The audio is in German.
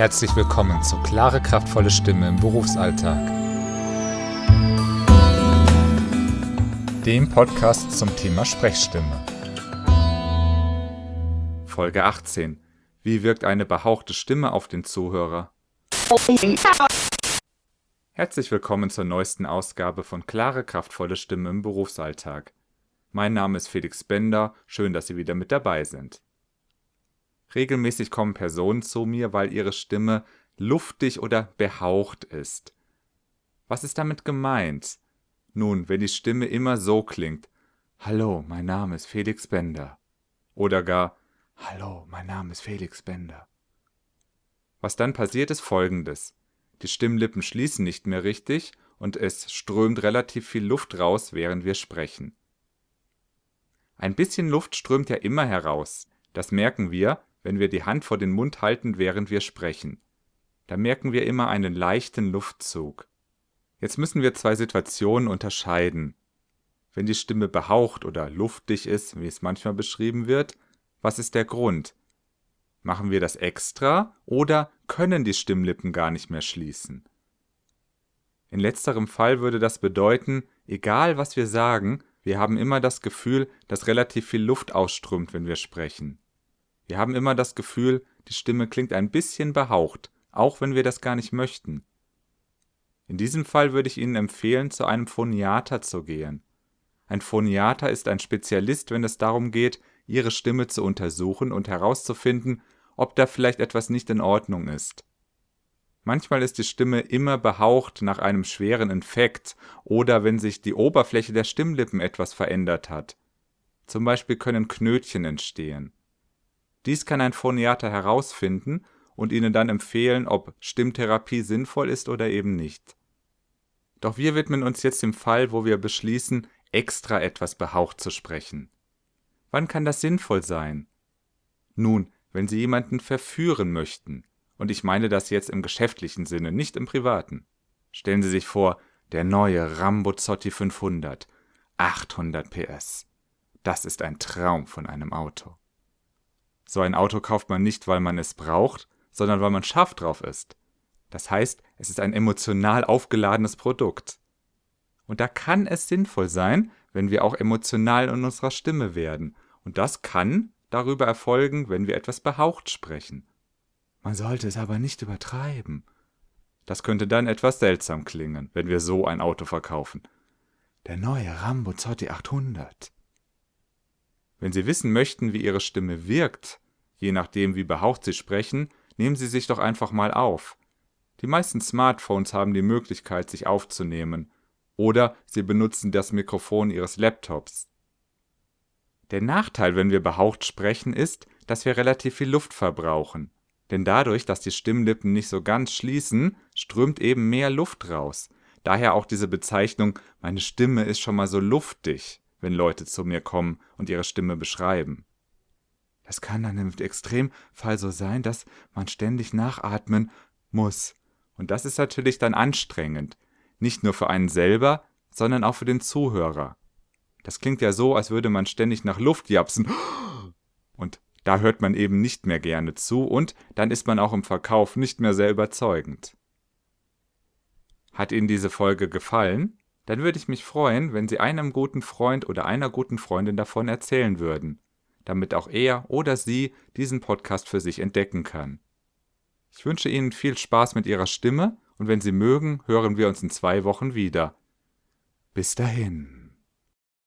Herzlich willkommen zu Klare, kraftvolle Stimme im Berufsalltag. Dem Podcast zum Thema Sprechstimme. Folge 18. Wie wirkt eine behauchte Stimme auf den Zuhörer? Herzlich willkommen zur neuesten Ausgabe von Klare, kraftvolle Stimme im Berufsalltag. Mein Name ist Felix Bender, schön, dass Sie wieder mit dabei sind. Regelmäßig kommen Personen zu mir, weil ihre Stimme luftig oder behaucht ist. Was ist damit gemeint? Nun, wenn die Stimme immer so klingt, Hallo, mein Name ist Felix Bender. Oder gar, Hallo, mein Name ist Felix Bender. Was dann passiert, ist folgendes. Die Stimmlippen schließen nicht mehr richtig und es strömt relativ viel Luft raus, während wir sprechen. Ein bisschen Luft strömt ja immer heraus. Das merken wir, wenn wir die Hand vor den Mund halten, während wir sprechen. Da merken wir immer einen leichten Luftzug. Jetzt müssen wir zwei Situationen unterscheiden. Wenn die Stimme behaucht oder luftig ist, wie es manchmal beschrieben wird, was ist der Grund? Machen wir das extra oder können die Stimmlippen gar nicht mehr schließen? In letzterem Fall würde das bedeuten, egal was wir sagen, wir haben immer das Gefühl, dass relativ viel Luft ausströmt, wenn wir sprechen. Wir haben immer das Gefühl, die Stimme klingt ein bisschen behaucht, auch wenn wir das gar nicht möchten. In diesem Fall würde ich Ihnen empfehlen, zu einem Phoniater zu gehen. Ein Phoniater ist ein Spezialist, wenn es darum geht, Ihre Stimme zu untersuchen und herauszufinden, ob da vielleicht etwas nicht in Ordnung ist. Manchmal ist die Stimme immer behaucht nach einem schweren Infekt oder wenn sich die Oberfläche der Stimmlippen etwas verändert hat. Zum Beispiel können Knötchen entstehen. Dies kann ein Phoniater herausfinden und Ihnen dann empfehlen, ob Stimmtherapie sinnvoll ist oder eben nicht. Doch wir widmen uns jetzt dem Fall, wo wir beschließen, extra etwas behaucht zu sprechen. Wann kann das sinnvoll sein? Nun, wenn Sie jemanden verführen möchten, und ich meine das jetzt im geschäftlichen Sinne, nicht im privaten. Stellen Sie sich vor, der neue Rambozotti 500, 800 PS. Das ist ein Traum von einem Auto. So ein Auto kauft man nicht, weil man es braucht, sondern weil man scharf drauf ist. Das heißt, es ist ein emotional aufgeladenes Produkt. Und da kann es sinnvoll sein, wenn wir auch emotional in unserer Stimme werden. Und das kann darüber erfolgen, wenn wir etwas behaucht sprechen. Man sollte es aber nicht übertreiben. Das könnte dann etwas seltsam klingen, wenn wir so ein Auto verkaufen. Der neue Rambo Zotti 800. Wenn Sie wissen möchten, wie Ihre Stimme wirkt, je nachdem wie behaucht Sie sprechen, nehmen Sie sich doch einfach mal auf. Die meisten Smartphones haben die Möglichkeit, sich aufzunehmen. Oder Sie benutzen das Mikrofon Ihres Laptops. Der Nachteil, wenn wir behaucht sprechen, ist, dass wir relativ viel Luft verbrauchen. Denn dadurch, dass die Stimmlippen nicht so ganz schließen, strömt eben mehr Luft raus. Daher auch diese Bezeichnung, meine Stimme ist schon mal so luftig wenn Leute zu mir kommen und ihre Stimme beschreiben. Es kann dann im Extremfall so sein, dass man ständig nachatmen muss. Und das ist natürlich dann anstrengend. Nicht nur für einen selber, sondern auch für den Zuhörer. Das klingt ja so, als würde man ständig nach Luft japsen. Und da hört man eben nicht mehr gerne zu und dann ist man auch im Verkauf nicht mehr sehr überzeugend. Hat Ihnen diese Folge gefallen? Dann würde ich mich freuen, wenn Sie einem guten Freund oder einer guten Freundin davon erzählen würden, damit auch er oder sie diesen Podcast für sich entdecken kann. Ich wünsche Ihnen viel Spaß mit Ihrer Stimme und wenn Sie mögen, hören wir uns in zwei Wochen wieder. Bis dahin.